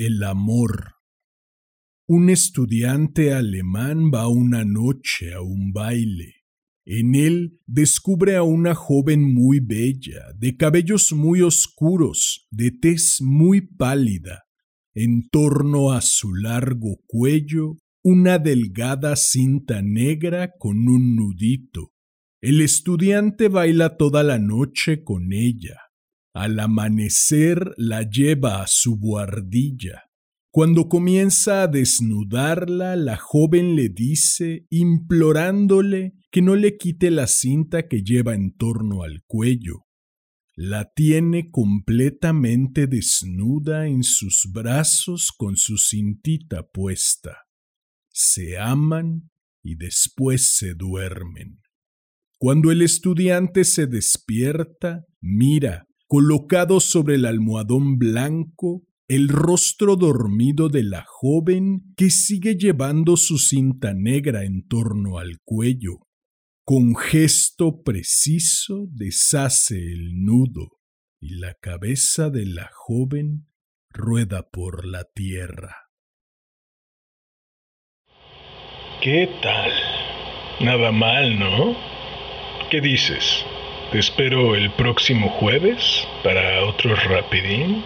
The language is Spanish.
el amor. Un estudiante alemán va una noche a un baile. En él descubre a una joven muy bella, de cabellos muy oscuros, de tez muy pálida. En torno a su largo cuello, una delgada cinta negra con un nudito. El estudiante baila toda la noche con ella. Al amanecer la lleva a su buhardilla. Cuando comienza a desnudarla, la joven le dice, implorándole que no le quite la cinta que lleva en torno al cuello. La tiene completamente desnuda en sus brazos con su cintita puesta. Se aman y después se duermen. Cuando el estudiante se despierta, mira, colocado sobre el almohadón blanco, el rostro dormido de la joven que sigue llevando su cinta negra en torno al cuello. Con gesto preciso deshace el nudo y la cabeza de la joven rueda por la tierra. ¿Qué tal? Nada mal, ¿no? ¿Qué dices? Te espero el próximo jueves para otro rapidín.